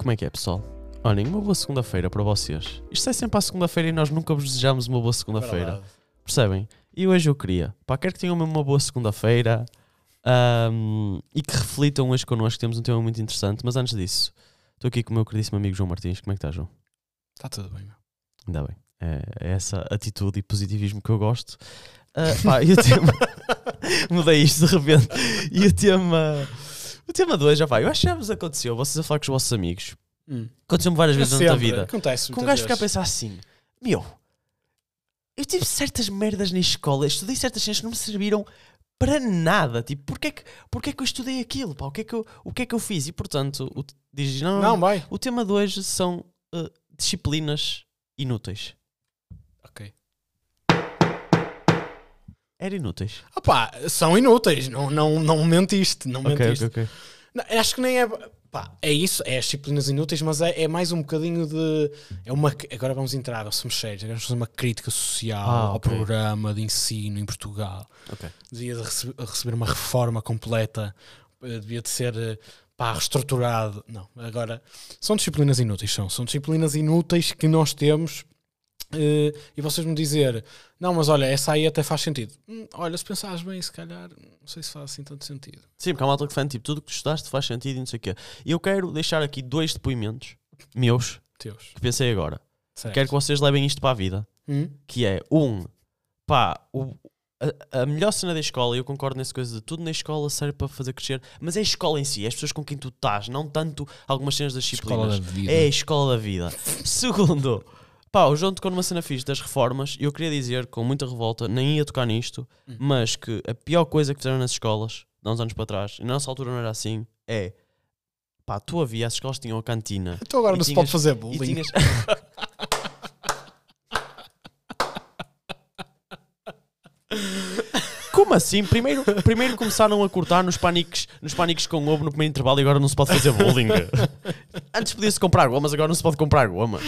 Como é que é, pessoal? Olhem, uma boa segunda-feira para vocês. Isto é sempre à segunda-feira e nós nunca vos desejamos uma boa segunda-feira. Percebem? E hoje eu queria, pá, quero que tenham mesmo uma boa segunda-feira ahm, e que reflitam hoje connosco. Temos um tema muito interessante, mas antes disso, estou aqui com o meu queridíssimo amigo João Martins. Como é que está, João? Está tudo bem, meu. Ainda bem. É, é essa atitude e positivismo que eu gosto. Ah, pá, e o tema. Mudei isto de repente. E o tema. O tema de hoje, já vai. Eu acho que já vos aconteceu. Vocês a falar com os vossos amigos. Aconteceu-me várias vezes na nossa vida. Acontece Com um gajo ficar a pensar assim: Meu, eu tive certas merdas na escola, estudei certas cenas que não me serviram para nada. Tipo, porquê é que, porquê é que eu estudei aquilo? Pá? O, que é que eu, o que é que eu fiz? E portanto, o, diz, não, Não, vai. o tema de hoje são uh, disciplinas inúteis. Ok. Era inúteis. Opá, são inúteis. Não, não, não mentiste. Não mentiste. ok, ok. Não, acho que nem é. Pá, é isso, é as disciplinas inúteis, mas é, é mais um bocadinho de. É uma, agora vamos entrar, somos sérios, agora vamos fazer uma crítica social Ah, ao programa de ensino em Portugal. Ok. Devia de rece- receber uma reforma completa, eh, devia de ser eh, pá, reestruturado. Não, agora são disciplinas inúteis, são, são disciplinas inúteis que nós temos. Eh, e vocês me dizer, não, mas olha, essa aí até faz sentido. Hum, olha, se pensares bem, se calhar, não sei se faz assim tanto sentido. Sim, porque há uma malta que fã, tipo, tudo o que tu estudaste faz sentido e não sei o quê. E eu quero deixar aqui dois depoimentos meus Teus. que pensei agora. Certo. Quero que vocês levem isto para a vida. Hum? que é um pá, o- a, a melhor cena da escola, eu concordo nessa coisa de tudo na escola serve para fazer crescer, mas é a escola em si, é as pessoas com quem tu estás, não tanto algumas cenas das disciplinas. vida. É a escola da vida. Segundo, pá, o João tocou numa cena fixe das reformas, e eu queria dizer com muita revolta, nem ia tocar nisto, Hum. mas que a pior coisa que fizeram nas escolas, de há uns anos para trás, e na nossa altura não era assim, é pá, tu havia, as escolas tinham a cantina. Então agora não se pode fazer bullying. tinhas. Como assim? Primeiro, primeiro começaram a cortar nos pânicos, nos pânicos com ovo no primeiro intervalo e agora não se pode fazer bullying. Antes podia-se comprar gomas, agora não se pode comprar gomas.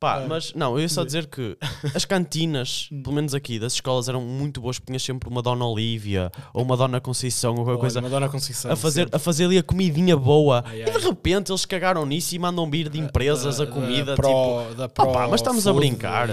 Pá, Ah. mas não, eu ia só dizer que as cantinas, pelo menos aqui, das escolas eram muito boas, porque tinhas sempre uma Dona Olívia ou uma Dona Conceição ou qualquer Olha, coisa Madonna Conceição, a fazer, sempre. a fazer ali a comidinha boa. Ai, E de ai. repente eles cagaram nisso e mandam vir de empresas Da- a comida, da tipo, da Pro pá, mas estamos a brincar.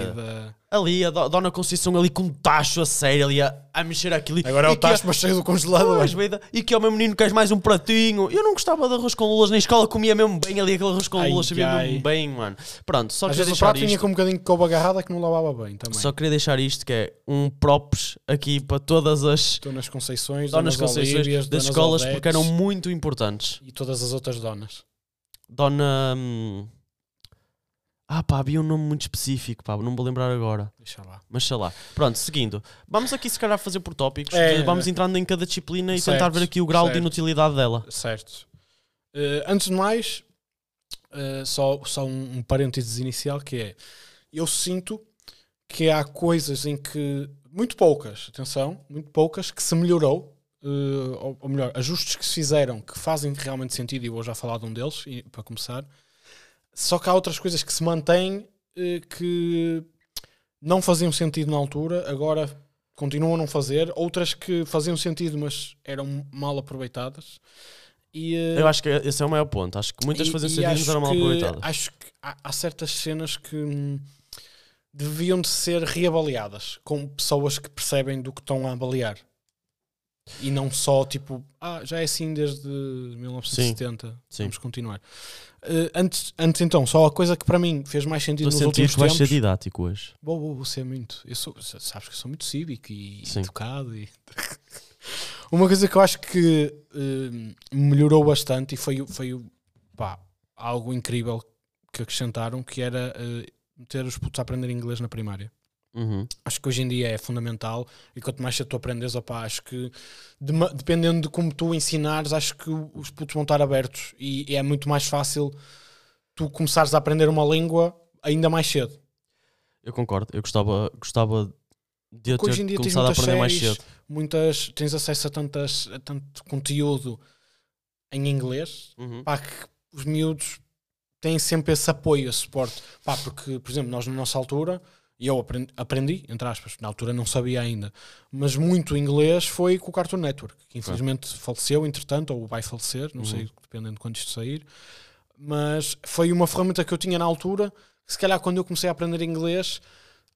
Ali a Do- Dona Conceição ali com um tacho a sério, ali a, a mexer aquilo. Agora é o tacho, mas cheio do congelador. Pois, vida, e que ao meu menino queres mais um pratinho. Eu não gostava de arroz com lulas na escola, comia mesmo bem ali aquele arroz com Ai, lulas, sabia ai. mesmo bem, mano. Pronto, só Às queria vezes o deixar prato isto. com um bocadinho de couve agarrada que não lavava bem também. Só queria deixar isto que é um props aqui para todas as Donas Conceições, Donas Donas Conceições Olívias, das Donas escolas Odetes porque eram muito importantes. E todas as outras donas. Dona. hum, Ah, pá, havia um nome muito específico, pá, não me vou lembrar agora. Deixa lá. Mas sei lá. Pronto, seguindo. Vamos aqui se calhar fazer por tópicos. É, de- vamos é. entrando em cada disciplina e Certo, tentar ver aqui o grau de certo. inutilidade dela. Certo. Eh, antes de mais, eh, só, só um, um parênteses inicial que é eu sinto que há coisas em que muito poucas, atenção, muito poucas, que se melhorou, eh, ou, ou melhor, ajustes que se fizeram que fazem realmente sentido, e vou já falar de um deles, e- para começar. Só que há outras coisas que se mantêm eh, que não faziam sentido na altura, agora continuam a não fazer, outras que faziam sentido, mas eram mal aproveitadas. E, eh, Eu acho que esse é o maior ponto. Acho que muitas faziam sentido, mas eram mal aproveitadas. Acho que há, há certas cenas que hum, deviam de ser reavaliadas com pessoas que percebem do que estão a avaliar. E não só tipo, ah, já é assim desde 1970, sim. vamos continuar. Eh, antes, antes então, só a coisa que para mim fez mais sentido Estou nos últimos que vais ser tempos. didático hoje. Vou, vou, vou ser muito. Eu sou, sabes que eu sou muito cívico e Sim. educado. E... Uma coisa que eu acho que eh, melhorou bastante e foi, foi pá, algo incrível que acrescentaram, que era eh, meter os putos a aprender inglês na primária. Uhum. Acho que hoje em dia é fundamental e quanto mais cedo tu aprendes, opá, acho que dema- dependendo de como tu ensinares, acho que os putos vão estar abertos e, e é muito mais fácil tu começares a aprender uma língua ainda mais cedo. Eu concordo. Eu gostava, gostava de Porque hoje em ter dia começado a aprender mais séries, cedo. muitas, tens acesso a, tantas, a tanto conteúdo em inglês, Uhum. pá, que os miúdos têm sempre esse apoio, esse suporte. Pá, porque, por exemplo, nós na nossa altura, e eu aprendi, aprendi, entre aspas, na altura não sabia ainda, mas muito inglês foi com o Cartoon Network, que infelizmente faleceu, entretanto, ou vai falecer, não Uhum. sei, dependendo de quando isto sair. mas foi uma ferramenta que eu tinha na altura. que Se calhar, quando eu comecei a aprender inglês,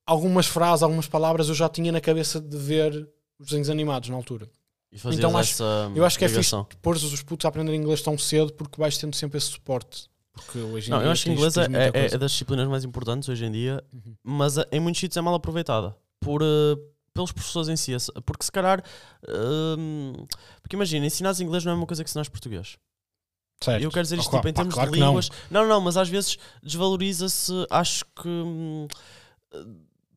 algumas frases, algumas palavras eu já tinha na cabeça de ver os desenhos animados na altura. Então acho- Eu acho que é fixe ligação. pôr os putos a aprender inglês tão cedo porque vais tendo sempre esse suporte. Porque hoje em Não, dia eu acho que tens- inglês é, é- coisa. é das disciplinas mais importantes hoje em dia, Uhum. mas eh, em muitos sítios é mal aproveitada por, eh, pelos professores em si. esse- Porque se calhar. hum, porque imagina, ensinares inglês não é uma coisa que ensinares português. Certo. E eu quero dizer Ah, isto claro, tipo, em termos claro de que não. línguas. Não. não, mas às vezes desvaloriza-se. Acho que. hum,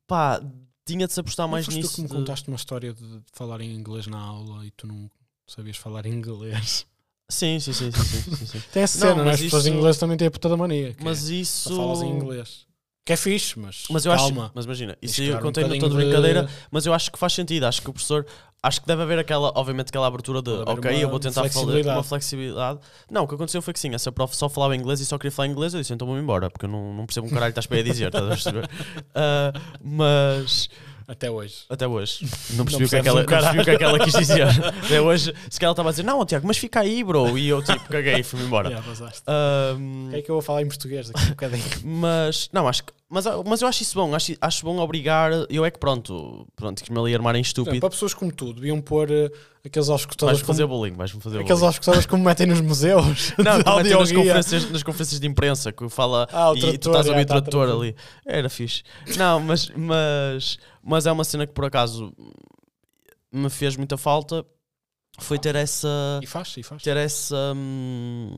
pá, tinha de se apostar Não mais foste tu nisso. que me de- contaste uma história de falar em inglês na aula e tu não sabias falar inglês. Sim, sim, sim, sim, sim, sim. Tem essa Não, cena, né? mas as pessoas isso- inglês também têm a puta da mania. que Mas é, isso. falas em inglês. Que é fixe, mas, Mas eu acho, calma. mas imagina, isso aí eu um contei bocadinho toda de- brincadeira, mas eu acho que faz sentido. Acho que o professor, acho que deve haver aquela, obviamente, aquela abertura de, ok, eu vou tentar falar uma flexibilidade. Não, o que aconteceu foi que sim, essa prof só falava inglês e só queria falar inglês. Eu disse, então vou-me embora, porque eu não, não percebo um caralho que estás para aí a dizer, estás a perceber? Ah, mas Até hoje. até hoje não percebi, o, que é que ela, um não percebi o que é que ela quis dizer. Até hoje, se calhar ela estava a dizer, não, Tiago, mas fica aí, bro. E eu tipo, caguei e fui-me embora. Yeah. Ahm, O que é que eu vou falar em português daqui a um bocadinho? mas, não, acho que. Mas, mas eu acho isso bom, acho, acho bom obrigar. Eu é que pronto, pronto, que me ali armar em estúpido. Para pessoas como tu, deviam pôr eh, aqueles auscultadores Vais-me fazer como, bullying, vais-me fazer aqueles auscultadores como metem nos museus. Não, como é que tem nas conferências, nas conferências de imprensa que fala Ah, o e tu estás a ouvir já, o tá tradutor ali. Era fixe. Não, mas, mas, mas é uma cena que por acaso me fez muita falta. Foi ter essa. E faz, e faz. ter essa hum,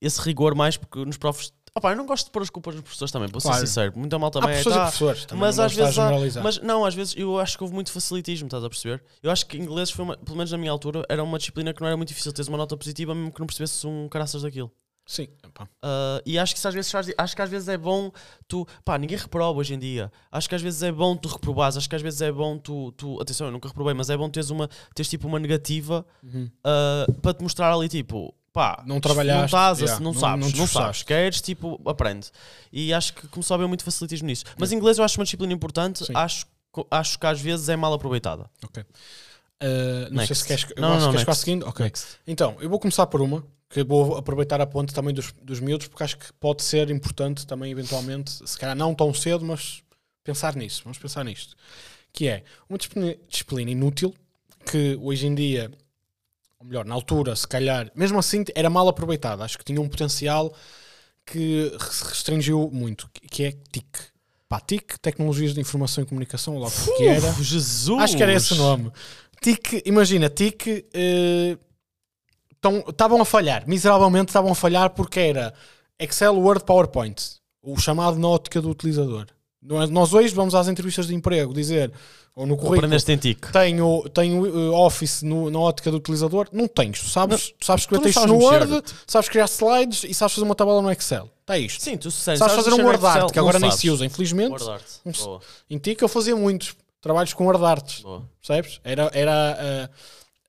esse rigor mais porque nos profs Opa, eu não gosto de pôr as culpas nos professores também, vou Claro. ser sincero. Muita mal Há também é. professores e tá, professores. também mas não às vezes há- mas não, às vezes eu acho que houve muito facilitismo, estás a perceber? Eu acho que inglês foi uma, pelo menos na minha altura, era uma disciplina que não era muito difícil teres uma nota positiva, mesmo que não percebesses um caraças daquilo. Sim. Uh, e acho que às vezes acho que às vezes é bom tu pá, ninguém reprova hoje em dia. Acho que às vezes é bom tu reprovares, acho que às vezes é bom tu, tu atenção, eu nunca reprovei, mas é bom teres uma teres tipo uma negativa Uhum. uh, para te mostrar ali tipo pá, Não trabalhaste, não estás, a- yeah, não não- sabes, não não, sabes, queres, tipo, aprende. E acho que começou a haver muito facilitismo nisso. Mas inglês eu acho uma disciplina importante, Sim. acho, acho que às vezes é mal aproveitada. Ok. Uh, não sei Next. se queres. Não, não, que queres para a seguinte. Ok. Next. Então, eu vou começar por uma, que vou aproveitar a ponte também dos, dos miúdos, porque acho que pode ser importante também, eventualmente, se calhar não tão cedo, mas pensar nisso. Vamos pensar nisto. Que é uma disciplina, inútil, que hoje em dia, ou melhor, na altura, se calhar, mesmo assim, era mal aproveitada. Acho que tinha um potencial que se restringiu muito, que- é TIC. Pá, TIC, Tecnologias de Informação e Comunicação, logo que era. Uf, Jesus! Acho que era esse o nome. TIC, imagina, TIC estavam a falhar, miseravelmente estavam a falhar porque era Excel, Word, PowerPoint, o chamado na ótica do utilizador. Não Nós hoje vamos às entrevistas de emprego dizer, ou no currículo, Aprendeste em tic. tenho, tenho uh, Office no- na ótica do utilizador. Não tens, tu sabes, tu sabes escrever não textos sabes no Word, sabes criar slides e sabes fazer uma tabela no Excel. Está isto. Sim, tu sério, sabes fazer um Word Excel? Art, que Não agora nem sabes. se usa, infelizmente. Art. Um- Em TIC eu fazia muitos trabalhos com Word boa. Percebes? Era, era ah,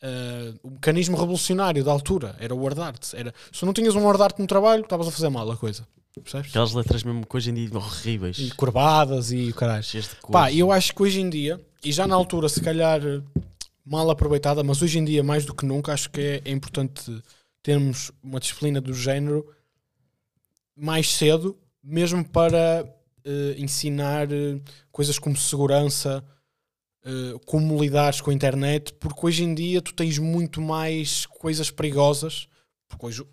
ah, o mecanismo revolucionário da altura. Era o Word Art. Era, se não tinhas um Word Art no trabalho, estavas a fazer mal a coisa. Percebes? Aquelas letras mesmo que hoje em dia horríveis. E curvadas e o caralho. Pá, eu acho que hoje em dia, e já na altura, se calhar mal aproveitada, mas hoje em dia, mais do que nunca, acho que é, é importante termos uma disciplina do género mais cedo, mesmo para eh, ensinar eh, coisas como segurança, eh, como lidares com a internet, porque hoje em dia tu tens muito mais coisas perigosas, porque hoje o,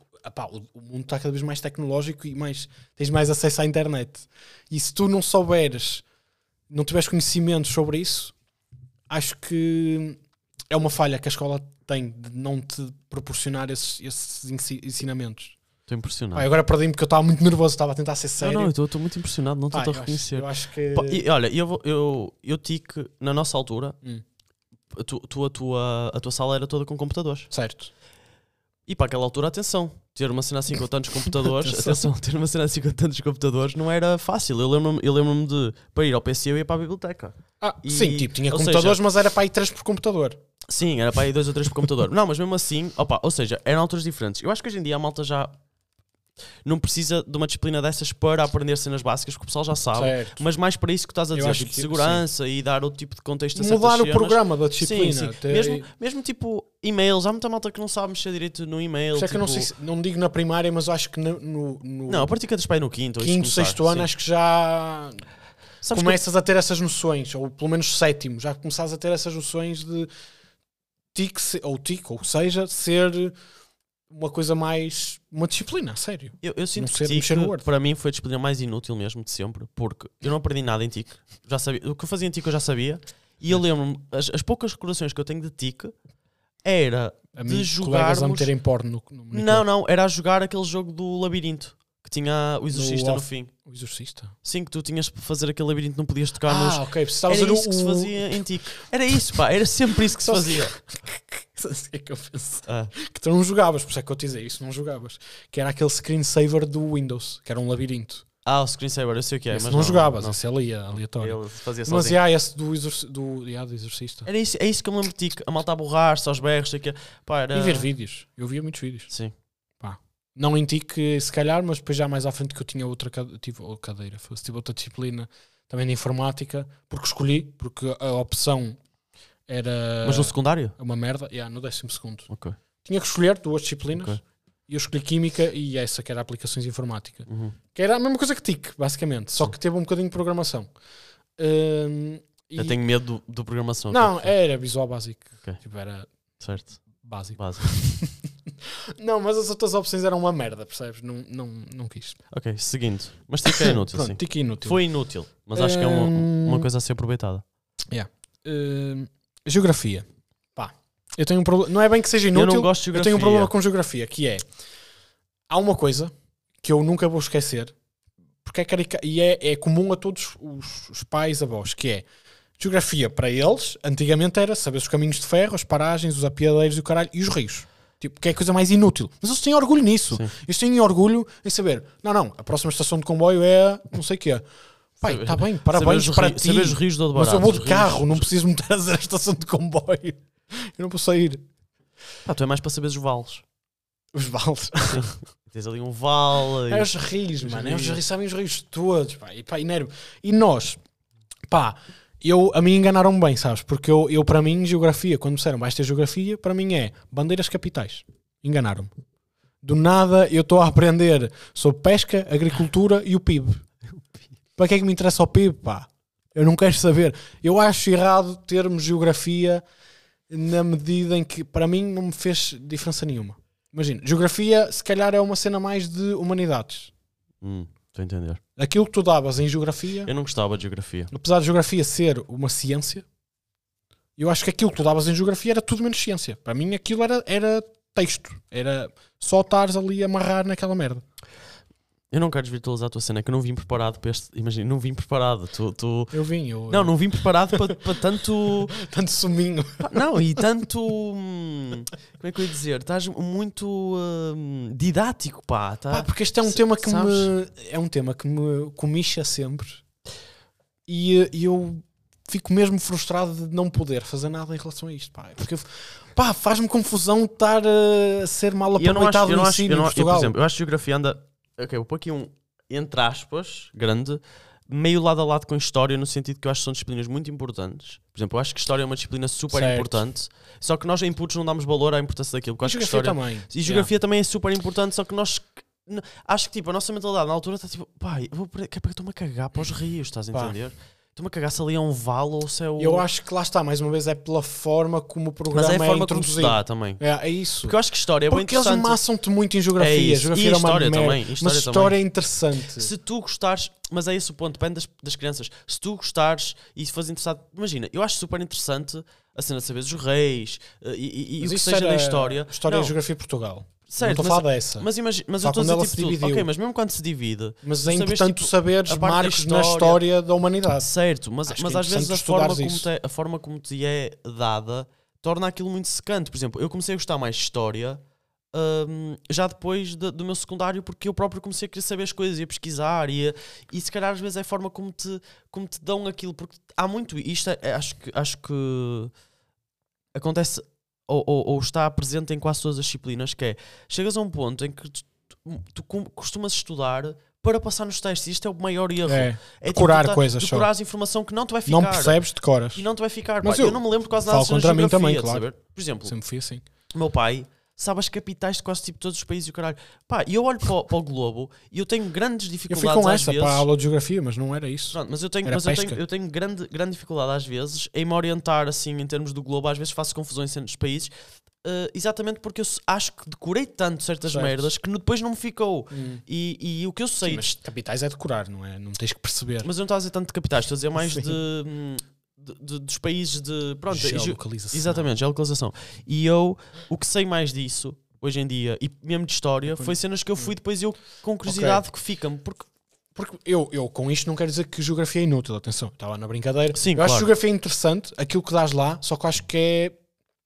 o mundo está cada vez mais tecnológico e mais, tens mais acesso à internet. E se tu não souberes, não tiveres conhecimentos sobre isso, acho que é uma falha que a escola tem de não te proporcionar esses, esses ensi- ensinamentos. Estou impressionado. Pá, agora perdi-me porque eu estava muito nervoso, estava a tentar ser não, sério. não, eu estou- muito impressionado, não estou a reconhecer. Eu acho que. Pá, e, olha, eu, vou- eu, eu tic, na nossa altura, Hum. a, tu, tu- a, tua, a tua sala era toda com computadores. Certo. E para aquela altura, atenção, ter uma cena assim com tantos computadores, Atenção. ter uma cena assim com tantos computadores não era fácil. Eu lembro-me eu lembro de, para ir ao PC, eu ia para a biblioteca. Ah, E- sim, tipo, tinha ou computadores, seja- mas era para aí três por computador. Sim, era para aí dois ou três por computador. Não, mas mesmo assim, opa, ou seja, eram alturas diferentes. Eu acho que hoje em dia a malta já. Não precisa de uma disciplina dessas para aprender cenas básicas que o pessoal já sabe. Certo. Mas mais para isso que estás a dizer, tipo, que- segurança e dar outro tipo de contexto a Mudar o cenas. programa da Sim, disciplina. sim. Até- Mesmo, mesmo tipo e-mails, há muita malta que não sabe mexer direito no e-mail. É que eu não tipo- sei se, não digo na primária, mas acho que no, no, no Não, a partir que pai no quinto, quinto, sexto ano, sim. acho que já Sabes que começas a ter essas noções, ou pelo menos sétimo, já começas a ter essas noções de TIC, ou TIC, ou seja, ser uma coisa mais. uma disciplina, a sério. Eu, eu sinto que Word. para mim foi a disciplina mais inútil mesmo de sempre, porque eu não aprendi nada em TIC. Já sabia, o que eu fazia em TIC eu já sabia, e eu lembro-me, as, as poucas recordações que eu tenho de TIC era A de colegas a meterem porno no. Não, não, era a jogar aquele jogo do labirinto que tinha o exorcista no, off. fim. O exorcista. Sim, que tu tinhas para fazer aquele labirinto, não podias tocar Ah, nos. ok. Precisavas Era isso o. que se fazia em TIC. Era isso, pá, era sempre isso que se Só- fazia. Isso é que eu penso. Ah, Que tu não jogavas, por isso é que eu te dizia isso, não jogavas. Que era aquele screensaver do Windows, que era um labirinto. ah, o screensaver, eu sei o que é, esse mas não, jogavas, não. esse ali, aleatório. Ele fazia Mas sozinho. já, esse do, exorci do, yeah, do exorcista. Era isso, é isso que eu me lembro de TIC. A malta a borrar-se aos berros, sei que pá, era... E ver vídeos. Eu via muitos vídeos. Sim. Não em ti que se calhar, mas depois já mais à frente que eu tinha outra cade- tive, ou cadeira, fosse, tive outra disciplina também de informática, porque escolhi, porque a opção era Mas no secundário? uma merda, yeah, no décimo segundo. Ok. Tinha que escolher duas disciplinas Ok. e eu escolhi Química e essa que era Aplicações de Informática. Uhum. Que era a mesma coisa que TIC, basicamente, só que teve um bocadinho de programação. E- Eu tenho medo do, do programação. Não, tipo, era visual básico. Ok. Tipo, era Certo. Básico. Básico. Não, mas as outras opções eram uma merda, percebes? Não, não, não quis. ok, seguindo. Mas TIC é inútil, Pronto, sim. TIC inútil. Foi inútil, mas acho que é uma, Hum. uma coisa a ser aproveitada. Hum, geografia. Pá, eu tenho um problema. Não é bem que seja Eu inútil. não gosto de eu geografia. tenho um problema com geografia, que é há uma coisa que eu nunca vou esquecer, porque é carica e é, é comum a todos os, os pais avós, que é geografia para eles, antigamente era saber os caminhos de ferro, as paragens, os apiadeiros e o caralho, e os rios. Tipo, que é a coisa mais inútil. Mas eles têm orgulho nisso. Sim. Eles têm orgulho em saber, não, não, a próxima estação de comboio é não sei o quê. Pai, Saber- está bem, parabéns os para ri- ti. Saber os rios de Mas eu vou de carro, não preciso me trazer a estação de comboio. Eu não vou sair. Pá, tu é mais para saber os vales. Os vales. Tens ali um vale. É os rios, Os mano. É os rios. rios, sabem os rios todos, pá. E, pá, e, nervo. e nós, pá, eu, a mim enganaram bem, sabes? Porque eu, eu, para mim, geografia, quando me disseram vais ter geografia, para mim é bandeiras capitais. Enganaram-me. Do nada eu estou a aprender sobre pesca, agricultura e o PIB. Para que é que me interessa o PIB, pá? Eu não quero saber. Eu acho errado termos geografia na medida em que, para mim, não me fez diferença nenhuma. Imagina, geografia, se calhar, é uma cena mais de humanidades. Hum, Estou a entender. Aquilo que tu davas em geografia, Eu não gostava de geografia. apesar de geografia ser uma ciência, eu acho que aquilo que tu davas em geografia era tudo menos ciência. Para mim, aquilo era, era texto. Era só estares ali a amarrar naquela merda. Eu não quero desvirtualizar a tua cena, é que eu não vim preparado para este. Imagina, não vim preparado. Tu, tu- Eu vim, eu. Não, não vim preparado para, para tanto. Tanto suminho. Não, e tanto. hum, Como é que eu ia dizer? Estás muito hum, didático, pá. Tá? Pá, porque este é um S- tema que sabes? me. É um tema que me comicha sempre. E, eh, e eu fico mesmo frustrado de não poder fazer nada em relação a isto, pá. Porque faz-me confusão estar eh, a ser mal E eu não acho, aproveitado eu não acho, eu não, em eu, por exemplo, eu acho que geografia anda. Ok, vou pôr aqui um entre aspas, grande, meio lado a lado com história, no sentido que eu acho que são disciplinas muito importantes. Por exemplo, eu acho que história é uma disciplina super Certo. importante, só que nós em inputs não damos valor à importância daquilo. Porque E acho que geografia história. também. E geografia também é super importante, só que nós. Acho que tipo, a nossa mentalidade na altura está tipo, pai, vou que é para que eu estou-me a cagar para os rios, estás a Pá. Estou-me a cagar se ali é um vale ou se é o. Eu acho que lá está, mais uma vez, é pela forma como o Mas programa é a é, forma como se introduzido. dá também. É, é isso. Porque eu acho que história é bem Porque eles interessante. maçam-te muito em geografia. É isso. Geografia E era uma história merda. também, Mas história história é interessante. Se tu gostares, mas é esse o ponto, depende das, das crianças. Se tu gostares e se fores interessado, imagina, eu acho super interessante a cena de saberes os reis eh, e, e- e Mas o que seja da história. História Não, e Geografia de Portugal. Certo, não estou a mas, falar dessa. Mas, mas, imagi- mas Só eu estou a quando dizer ela tipo se tudo. dividiu. Ok, mas mesmo quando se divide, é sabes, importante tipo, saberes a parte da marcos na história- história da humanidade. certo, mas, Acho que mas é às vezes a interessante forma, estudares como isso. te, a forma como te é dada torna aquilo muito secante. Por exemplo, eu comecei a gostar mais de história. hum, já depois de- do meu secundário, porque eu próprio comecei a querer saber as coisas e a pesquisar, e, a- e se calhar às vezes é a forma como te, como te dão aquilo, porque há muito. Isto é- é- acho, que, acho que acontece ou, ou- ou está presente em quase todas as disciplinas, que é chegas a um ponto em que tu- tu- costumas estudar para passar nos testes. Isto é o maior erro. É, É decorar tu tá- coisas só. Decorares informação que não te vai ficar. não percebes, decoras. E não te vai ficar. Mas eu eu, não me lembro quase nada de contra mim também, claro. Por exemplo, Sempre fui assim. meu pai sabe as capitais de quase tipo todos os países e o caralho. Pá, e eu olho para, o- para o globo e eu tenho grandes Eu dificuldades fui com essa vezes. para a aula de geografia, mas não era isso. Pronto, mas eu tenho, Era mas eu tenho, eu tenho grande, grande dificuldade às vezes em me orientar assim em termos do globo. Às vezes faço confusões entre os países, eh, exatamente porque eu acho que decorei tanto certas Certo. merdas que depois não me ficou. Hum. E, e o que eu sei, Sim, mas capitais é decorar, não é? Não tens que perceber. mas eu não estou a dizer tanto de capitais, estou a dizer mais Sim. de, hum, de- de- dos países de. Pronto, ge- Geolocalização. exatamente, geolocalização. E eu, o que sei mais disso hoje em dia, e mesmo de história, foi cenas que eu fui depois eu com curiosidade que fica-me. Porque Porque eu, eu com isto não quero dizer que geografia é inútil, atenção, estava na brincadeira. Sim, eu acho claro. geografia interessante, aquilo que dás lá, só que eu acho que é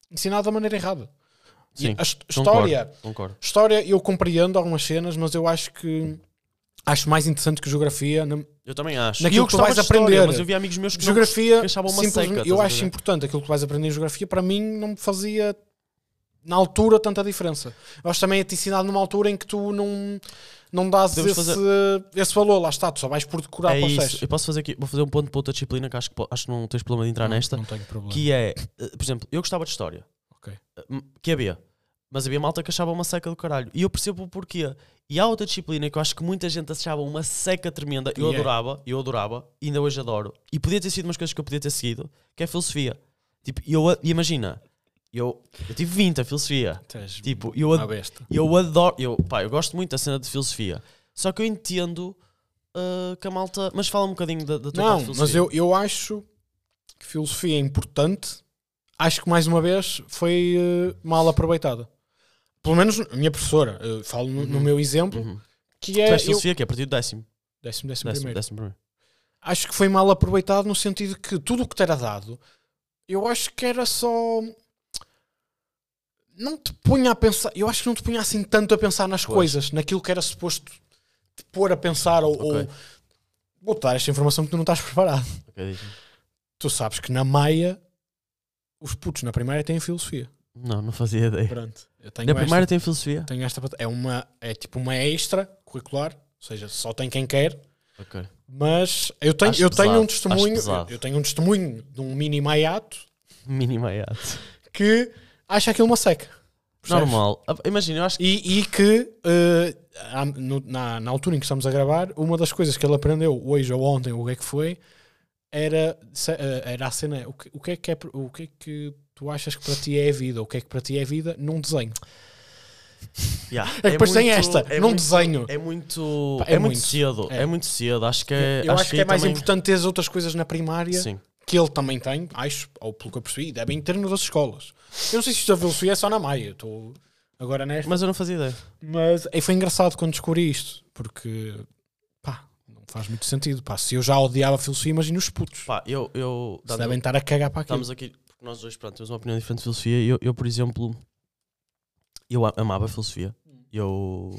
ensinado da maneira errada. E Sim, a his- concordo, história, Concordo. história eu compreendo algumas cenas, mas eu acho que acho mais interessante que geografia. Na, Eu também acho. Naquilo eu que tu gostava vais de história, aprender. mas eu vi amigos meus que geografia, que achavam uma seca, eu acho importante aquilo que vais aprender em geografia, para mim não me fazia na altura tanta diferença. Eu acho também é te ensinado numa altura em que tu não, não dás esse, esse valor, lá está, tu só vais por decorar É para. Eu posso fazer aqui, vou fazer um ponto para outra disciplina que acho que, acho que não tens problema de entrar nesta. Não tenho problema. Que é, eh, por exemplo, eu gostava de história. Ok. Eh, Que havia. Mas havia malta que achava uma seca do caralho. E eu percebo o porquê. E há outra disciplina que eu acho que muita gente achava uma seca tremenda. Eu E é. adorava, eu adorava, e ainda hoje adoro. E podia ter sido umas coisas que eu podia ter seguido, que é filosofia. Tipo, e eu, e imagina, eu, eu tive 20 a filosofia. Tu és Tipo, eu, ad- eu adoro, eu, pá, eu gosto muito da cena de filosofia. Só que eu entendo uh, que a malta. Mas fala um bocadinho da, da tua Não, de mas filosofia. eu, eu acho que filosofia é importante. Acho que mais uma vez foi eh, mal aproveitada. Pelo menos a minha professora, eu falo no, no Uhum. meu exemplo, Uhum. que Tu é. és eu- filosofia que é a partir do décimo. décimo, décimo Décimo, primeiro. décimo primeiro. acho que foi mal aproveitado no sentido que tudo o que te era dado, eu acho que era só. Não te punha a pensar. Eu acho que não te punha assim tanto a pensar nas Pois. coisas, naquilo que era suposto te pôr a pensar ou. Ok. ou vou dar esta informação que tu não estás preparado. Ok, diz-me. Tu sabes que na Maia os putos na primeira têm filosofia. Não, não fazia ideia. Pronto. Tenho Na primeira tem filosofia? tenho esta é uma é tipo uma extra curricular, ou seja, só tem quem quer. Ok. Mas eu tenho, Acho eu tenho pesado, um testemunho, eu, eu tenho um testemunho de um mini maiato Minimaiato. que acha aquilo uma seca. Percebes? Normal. Ah, Imagina, eu acho que. E, e que há- no- na, na altura em que estamos a gravar, uma das coisas que ele aprendeu hoje ou ontem, ou o que é que foi, era, eh, era a cena. O que, o, que é que é, o que é que tu achas que para ti é a vida? O que é que para ti é a vida num desenho? Yeah, É que depois tem muito- esta, é num muito- desenho. É muito. Pá, é, é muito, muito. cedo. É. É. muito cedo. Acho que é. eu acho, que é aí mais também- importante ter as outras coisas na primária. Sim. que ele também tem, acho, ou pelo que eu percebi, devem ter nas escolas. Eu não sei se isto filosofia é só na Maia, estou agora nesta. Mas eu não fazia ideia. Mas aí foi engraçado quando descobri isto, porque pá, não faz muito sentido. Pá, se eu já odiava a filosofia, imagina os putos. Pá, eu. eu dando- devem estar a cagar para aquilo. Estamos aqui, porque nós dois, pronto, temos uma opinião diferente de filosofia. Eu, eu por exemplo, eu amava a filosofia. Eu.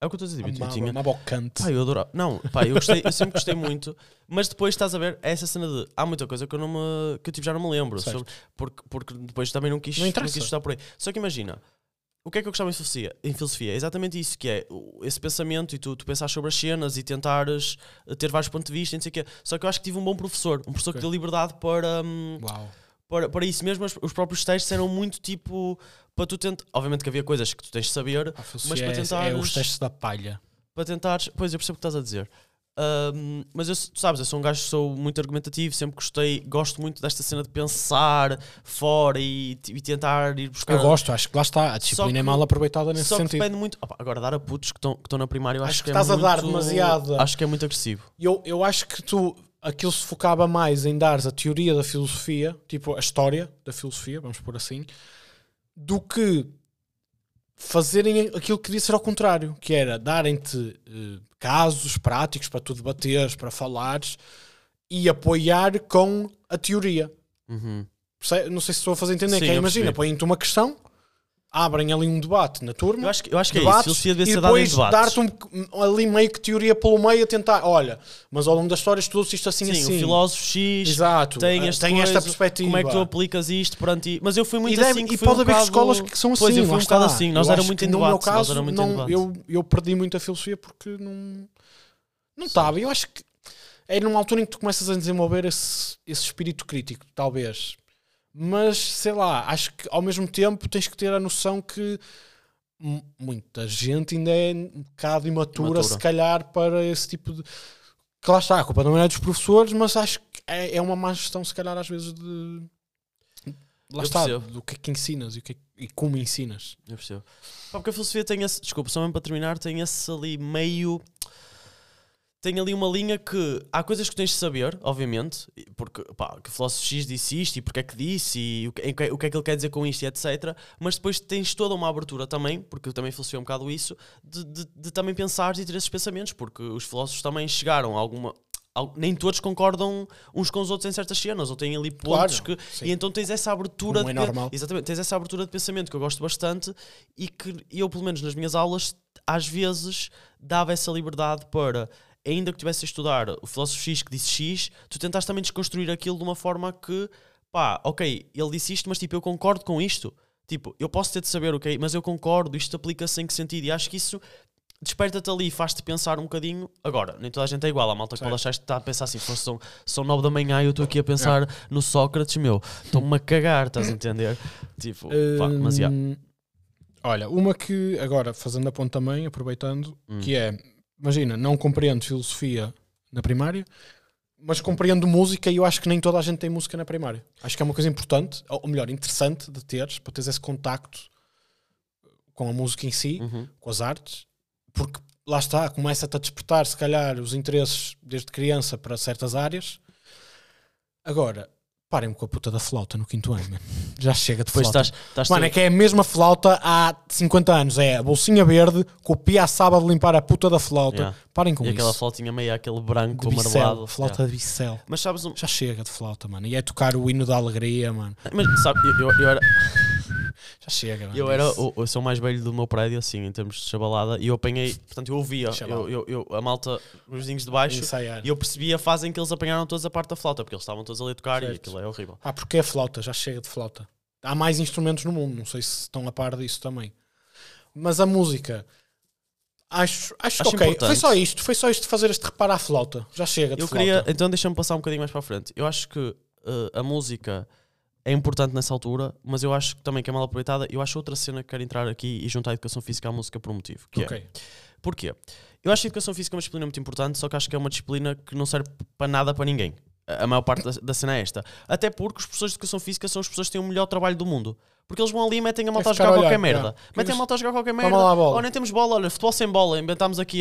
É o que eu estou a dizer, eu Amava, tinha. amava o Kant. Pá, eu adorava. Não, pá, eu, gostei, eu sempre gostei muito, mas depois estás a ver é essa cena de. Há muita coisa que eu, não me, que eu tipo, já não me lembro, Certo. sobre- porque, porque depois também não quis, Não não interessa. quis estudar por aí. Só que imagina, o que é que eu gostava em filosofia? Em filosofia é exatamente isso, que é o- esse pensamento e tu, tu pensares sobre as cenas e tentares eh, ter vários pontos de vista e não sei o quê. Só que eu acho que tive um bom professor, um professor Ok. que deu liberdade para. hum, Uau. Para, para isso mesmo, os, os próprios textos eram muito tipo para tu tentar. Obviamente que havia coisas que tu tens de saber, A filosofia para é- é, os testes da palha. para tentares. Pois eu percebo o que estás a dizer. Ahm, mas eu, tu sabes, eu sou um gajo que sou muito argumentativo, sempre gostei, gosto muito desta cena de pensar fora e, e tentar ir buscar. Eu gosto, acho que lá está. A disciplina que- é mal aproveitada nesse Só que sentido. depende muito. Opa, agora, dar a putos que estão que na primária, eu acho, Acho que é estás a dar muito- demasiado. Acho que é muito agressivo. Eu, eu acho que tu aquilo se focava mais em dares a teoria da filosofia, tipo a história da filosofia, vamos pôr assim, do que fazerem aquilo que devia ser ao contrário, que era darem-te eh, casos práticos para tu debateres, para falares e apoiar com a teoria. Uhum. Não sei se estou a fazer entender. Sim, que é, imagina, põem-te uma questão abrem ali um debate na turma. Eu acho, que- eu acho que é debates, isso. Filosofia devia ser dada em depois debates. dar-te um, ali meio que teoria pelo meio a tentar, olha, mas ao longo da história estudou-se isto assim Sim, assim. o filósofo X Exato, tem, eh, este tem esta coisa, perspectiva. Como é que tu aplicas isto perante. Mas eu fui muito e, deve- assim. e fui pode um haver bocado- escolas que são assim. Pois, eu fui lá um bocado assim. Nós era muito em no meu caso, não, debates. eu, eu perdi muito a filosofia porque não não estava. Eu acho que é numa altura em que tu começas a desenvolver esse, esse espírito crítico, talvez. Mas sei lá, acho que ao mesmo tempo tens que ter a noção que mu- muita gente ainda é um bocado imatura, Imatura. se calhar, para esse tipo de. Que lá está, a culpa não é dos professores, mas acho que é, é uma má gestão, se calhar, às vezes, de. Lá Eu está, percebo. do que é que ensinas e, o que é que- e como ensinas. Eu percebo. Pá, porque a filosofia tem esse. Desculpa, só mesmo para terminar, tem esse ali meio. Tem ali uma linha que há coisas que tens de saber, obviamente, porque pá, que o filósofo X disse isto e porque é que disse e o que, o que- é que ele quer dizer com isto e etc. Mas depois tens toda uma abertura também, porque eu também filosofei um bocado isso, de, de, de também pensares e ter esses pensamentos, porque os filósofos também chegaram a alguma. al- Nem todos concordam uns com os outros em certas cenas, ou têm ali pontos Claro, que. sim. E então tens essa abertura é de pen- normal. Exatamente, tens essa abertura de pensamento que eu gosto bastante e que eu, pelo menos nas minhas aulas, às vezes dava essa liberdade para, ainda que estivesse a estudar o filósofo X que disse X, tu tentaste também desconstruir aquilo de uma forma que, pá, ok, ele disse isto, mas tipo, eu concordo com isto. Tipo, eu posso ter de saber, ok, mas eu concordo, isto aplica-se em que sentido? E acho que isso desperta-te ali e faz-te pensar um bocadinho. Agora, nem toda a gente é igual. A malta que pode achar que está a pensar assim, "Fosse são, são 9 da manhã e eu estou aqui a pensar no Sócrates, meu, estou-me a cagar, estás a entender? Tipo, pá, mas já. Hum, Olha, uma que agora, fazendo a ponto também, aproveitando, Hum. que é, imagina, não compreendo filosofia na primária, mas compreendo música e eu acho que nem toda a gente tem música na primária. Acho que é uma coisa importante, ou melhor, interessante de teres, para teres esse contacto com a música em si, Uhum. com as artes, porque lá está, começa-te a despertar, se calhar, os interesses desde criança para certas áreas. Agora, parem-me com a puta da flauta no quinto ano, man. já chega de Depois flauta. estás, estás Mano, é que é a mesma flauta há 50 anos. É a bolsinha verde com o pia sábado limpar a puta da flauta. Yeah. Parem com e aquela isso. flautinha meia, aquele branco de bicel, amarelado. flauta Yeah. de bicel. Mas sabes, um, Já chega de flauta, mano. E é tocar o hino da alegria, mano. mas, sabe, eu, eu, eu era, Já chega, mano. eu, era o, eu sou o mais velho do meu prédio, assim, em termos de chabalada, e eu apanhei, portanto, eu ouvia, eu, eu, eu- a malta, os vizinhos de baixo, Ensaiar. e eu percebi a fase em que eles apanharam todos a parte da flauta, porque eles estavam todos ali a tocar e Certo. aquilo é horrível. Ah, porque é flauta, já chega de flauta. Há mais instrumentos no mundo, não sei se estão a par disso também. Mas a música, acho, acho, Acho que ok. importante. Foi só isto, foi só isto de fazer este reparo à flauta. Já chega de Eu flauta. queria, então deixa-me passar um bocadinho mais para a frente. Eu acho que eh, a música é importante nessa altura, mas eu acho que também que é mal aproveitada. Eu acho outra cena que quero entrar aqui e juntar a educação física à música por um motivo. Que é, Ok. Porquê? Eu acho que a educação física é uma disciplina muito importante, só que acho que é uma disciplina que não serve para nada para ninguém. A maior parte da, da cena é esta. Até porque os professores de educação física são as pessoas que têm o melhor trabalho do mundo. Porque eles vão ali e metem a malta a jogar olhar, qualquer merda. yeah. Metem a malta a jogar qualquer merda. lá bola. Ou nem temos bola, olha, futebol sem bola. Inventámos aqui,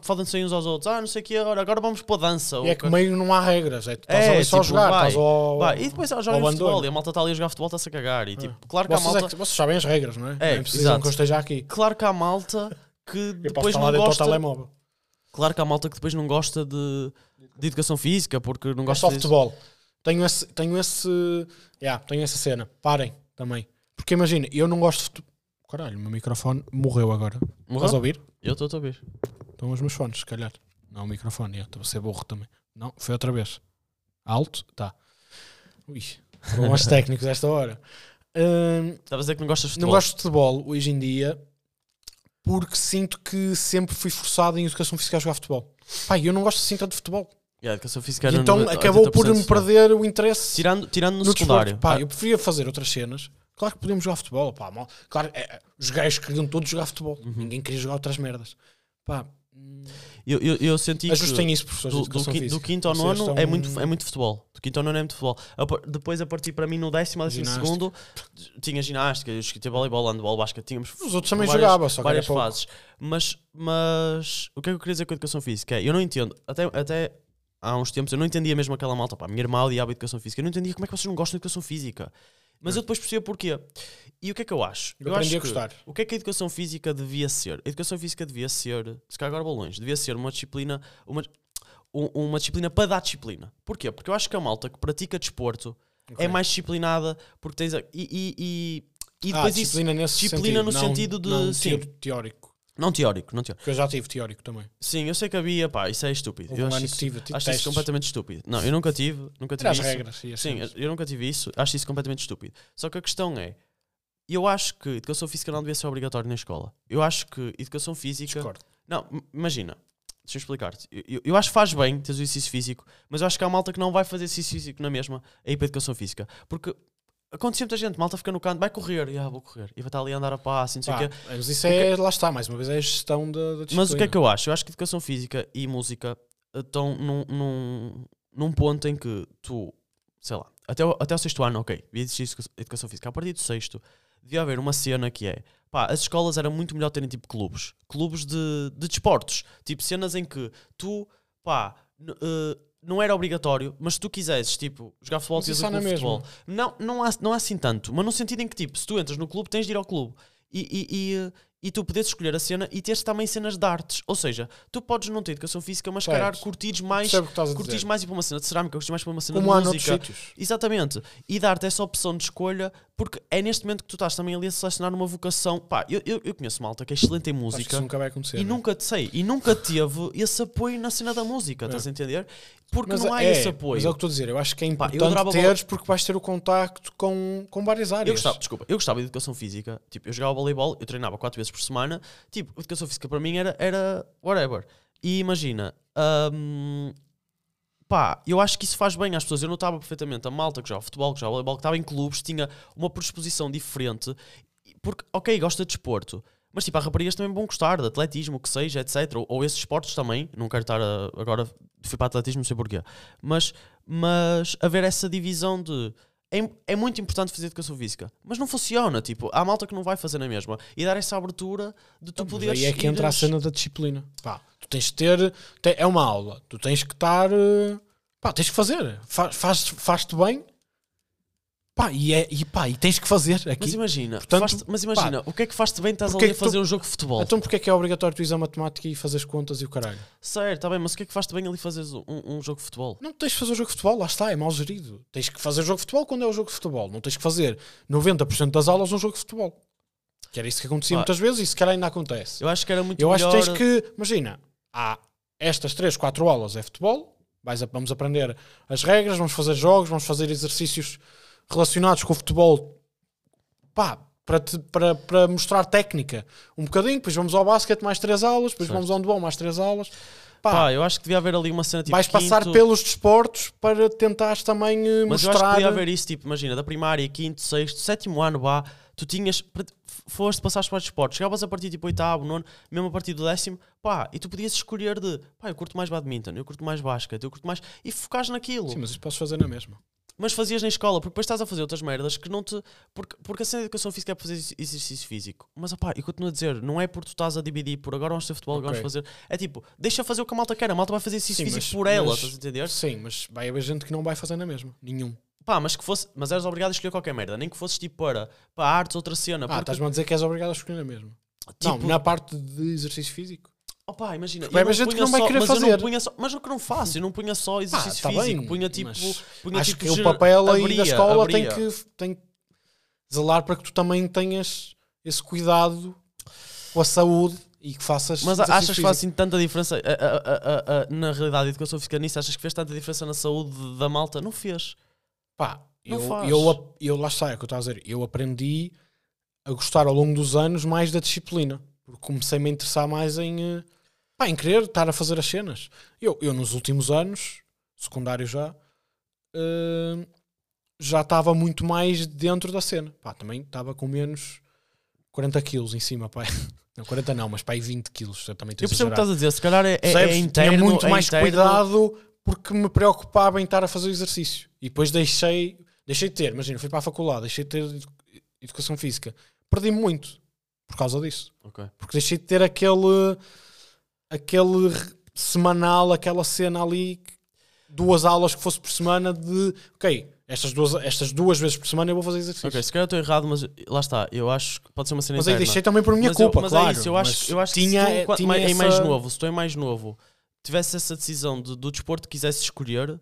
fodem-se uns aos outros. Ah, não sei o quê, olha, agora vamos para a dança. E é que meio não há regras. É, tu estás É, ali só a tipo, jogar. vai, estás ao... Vai, E depois ah, joga futebol e a malta está ali a jogar futebol, está-se a cagar. E tipo, claro que Vocês, é malta. que- vocês sabem as regras, não é? É, Nem precisam exato. que eu esteja aqui. Claro que há malta que depois não gosta. Claro que há malta que depois não gosta de, de educação física porque não É gosta só disso. futebol. Tenho esse, tenho esse, yeah, tenho essa cena. Parem também. Porque imagina, eu não gosto de futebol. Caralho, o meu microfone morreu agora. Morreu? Estás a ouvir? Eu estou a ouvir. Estão os meus fones, se calhar. Não, o microfone, yeah, estou a ser burro também. Não, foi outra vez. Alto? Tá. Ui, foram os técnicos esta hora. Hum, Estavas a dizer que não gostas de não futebol. gosto de futebol hoje em dia porque sinto que sempre fui forçado em educação física a jogar futebol. Pai, eu não gosto assim tanto de futebol. Yeah, educação física E então 90, acabou por 80% me perder o interesse Tirando, tirando no, no secundário. desporto. Pá, Ah, eu preferia fazer outras cenas. Claro que podíamos jogar futebol. Pá, mal. Claro, é, os gajos queriam todos jogar futebol. Uhum. Ninguém queria jogar outras merdas. Pá, eu, eu, eu senti que ajustem isso, professores do, do, do quinto ao nono estão- é, muito, é muito futebol. Do quinto ao nono é muito futebol. Depois, a partir para mim, no décimo, décimo Ginástica. segundo, tinha ginástica, eu esqueci voleibol, handball, basquete, tínhamos Os outros também jogavam, só que várias pouco. fases. Mas, mas o que é que eu queria dizer com a educação física? É, eu não entendo, até, até há uns tempos, eu não entendia mesmo aquela malta. Pá, minha irmã odiava a educação física. Eu não entendia como é que vocês não gostam de educação física. Mas eu depois percebi porquê. E o que é que eu acho? Eu aprendi acho a que- gostar. o que é que a educação física devia ser? A educação física devia ser, se calhar agora vou longe, devia ser uma disciplina, uma, um- uma disciplina para dar disciplina. Porquê? Porque eu acho que a malta que pratica desporto Ok. é mais disciplinada porque tens a- e, e- e E ah, depois isso. disciplina nesse disciplina sentido, no não- sentido de- não sim. teórico. Não teórico, não teórico. Porque eu já tive teórico também. Sim, eu sei que havia, pá, isso é estúpido. Houve Eu um acho isso, tive, tive acho isso completamente estúpido. Não, eu nunca tive, nunca tive Era as isso. regras. e Sim, eu nunca tive isso, acho isso completamente estúpido. Só que a questão é, eu acho que educação física não devia ser obrigatória na escola. Eu acho que educação física. Discordo. Não, imagina, deixa eu explicar-te. Eu, eu- eu acho que faz bem teres o exercício físico, mas eu acho que há malta que não vai fazer exercício físico na mesma, aí para a educação física. Porque acontece muita gente, malta fica no canto, vai correr, e ah, vou correr, e vai estar ali a andar a passo, não sei o quê. mas isso é, lá está, mais uma vez, é a gestão da, da disciplina. Mas o que é que eu acho? Eu acho que educação física e música eh, estão num, num, num ponto em que tu, sei lá, até o, até o sexto ano, ok, devia existir educa- educação física. A partir do sexto, devia haver uma cena que é, pá, as escolas era muito melhor terem tipo clubes, clubes de, de desportos, tipo cenas em que tu, pá, eh, não era obrigatório, mas se tu quisesses, tipo, jogar futebol, Mas isso mesma. futebol. Não, não, há, não há assim tanto, mas no sentido em que, tipo, se tu entras no clube, tens de ir ao clube. E, e, e, tu podes escolher a cena e teres também cenas de artes. Ou seja, tu podes não ter educação física, mas, se calhar, curtires mais, curtires mais ir para uma cena de cerâmica, curtires mais para uma cena Como de há noutros música. Exatamente. E dar-te essa opção de escolha, porque é neste momento que tu estás também ali a selecionar uma vocação. Pá, eu, eu, eu conheço malta que é excelente em música. isso nunca vai acontecer. E não é? nunca te sei, e nunca teve esse apoio na cena da música, estás a entender? Porque Mas não há é, esse apoio. Mas é o que estou a dizer. Eu acho que é Pá, importante adorava teres porque vais ter o contacto com, com várias áreas. Eu gostava, desculpa, eu gostava de educação física. Tipo, eu jogava voleibol, eu treinava quatro vezes por semana. Tipo, educação física para mim era, era whatever. E imagina, hum, pá, eu acho que isso faz bem às pessoas. Eu notava perfeitamente a malta que jogava futebol, que jogava voleibol, que estava em clubes, tinha uma predisposição diferente. Porque, ok, gosta de desporto. Mas tipo, há raparigas também vão gostar de atletismo, que seja, etc. Ou, ou esses esportes também. Não quero estar a- agora. Fui para atletismo, não sei porquê. Mas, mas haver essa divisão de. É, é muito importante fazer educação física, mas não funciona. Tipo, há malta que não vai fazer na mesma. E dar essa abertura de tu Mas poderes. aí é que entra a cena da disciplina. Pá, tu tens de ter. te- é uma aula. Tu tens que estar. eh, Pá, tens que fazer. Fa- faz- Faz-te bem. Pá, e, é, e, pá, e tens que fazer aqui. Mas imagina, Portanto, faz-te- mas imagina, o que é que faz-te bem estás porque ali é a que tu- fazer um jogo de futebol? Então porque é que é obrigatório tu ires a matemática e fazeres contas e o caralho? Certo, tá bem, mas o que é que faz-te bem ali fazeres um, um jogo de futebol? Não tens de fazer o jogo de futebol, lá está, é mal gerido. Tens que fazer jogo de futebol quando é o jogo de futebol. Não tens que fazer 90% das aulas um jogo de futebol. Que era isso que acontecia Pá. muitas vezes e se calhar ainda acontece. Eu acho que era muito Eu acho melhor... que tens que, imagina, há estas 3, 4 aulas é futebol, vais a- vamos aprender as regras, vamos fazer jogos, vamos fazer exercícios relacionados com o futebol, pá, para, te- para, para mostrar técnica um bocadinho, depois vamos ao basquete mais 3 aulas, depois Certo. vamos ao handball mais 3 aulas. Pá, Pá, eu acho que devia haver ali uma cena tipo vais passar quinto- pelos desportos para tentares também eh, Mas eu acho que mostrar. podia haver isso, tipo, imagina, da primária, quinto, sexto, sétimo ano, vá, tu tinhas, foste, passaste para os esportes, chegavas a partir tipo oitavo, nono, mesmo a partir do décimo, pá, e tu podias escolher de, pá, eu curto mais badminton, eu curto mais basquete, eu curto mais, e focares naquilo. Sim, mas isso posso fazer na mesma. Mas fazias na escola, porque depois estás a fazer outras merdas que não te. Porque, porque a cena de educação física é para fazer exer- exercício físico. Mas opá, eu continuo a dizer, não é porque tu estás a dividir por agora vamos ter futebol, agora Ok. vamos fazer. É tipo, deixa fazer o que a malta quer, a malta vai fazer exercício Sim, físico mas- por ela, mas- estás a entender? Sim, mas vai haver gente que não vai fazer na mesma. Nenhum. Pá, mas que fosse. Mas eras obrigado a escolher qualquer merda, nem que fosses tipo para, para artes, outra cena. Ah, Porque, estás-me a dizer que és obrigado a escolher na mesma. não, tipo, na parte de exercício físico. Opá, imagina. Vai eu haver gente que não vai só- querer mas eu não fazer. punha só- mas o que não faço, eu não punha só exercício tá físico, bem, punha tipo. mas Punha, Acho tipo que o papel aí da abria- escola tem abria. que, tem que zelar para que tu também tenhas esse cuidado com a saúde e que faças. Mas achas que físico. faz assim tanta diferença? a- a- a- na realidade, a educação física nisso, achas que fez tanta diferença na saúde da malta? Não fez. Pá, Não eu, faz. eu, eu lá está, é o que eu estava a dizer. Eu aprendi a gostar ao longo dos anos mais da disciplina. Porque comecei-me a interessar mais em, eh, pá, em querer estar a fazer as cenas. Eu, eu nos últimos anos, secundário já, eh, já estava muito mais dentro da cena. Pá, também estava com menos 40 quilos em cima, pá. Não, 40 não, mas pá, aí 20 quilos. Eu também Eu percebo o que estás a dizer. Se calhar é, é, é interno. Tinha muito é mais interno. cuidado porque me preocupava em estar a fazer o exercício. E depois deixei, deixei de ter, imagina, fui para a faculdade, deixei de ter edu- educação física. Perdi-me muito por causa disso. Ok. Porque deixei de ter aquele aquele semanal, aquela cena ali, duas aulas que fosse por semana de ok, estas duas, estas duas vezes por semana eu vou fazer exercício. Ok, se calhar estou errado, mas lá está. Eu acho que pode ser uma cena Mas aí interna. deixei também por minha mas eu- culpa, mas claro. é isso, eu acho, eu acho tinha, que se tu, tinha mais, mais essa- novo, se tu é mais novo, tivesse essa decisão de, do desporto que quisesse escolher,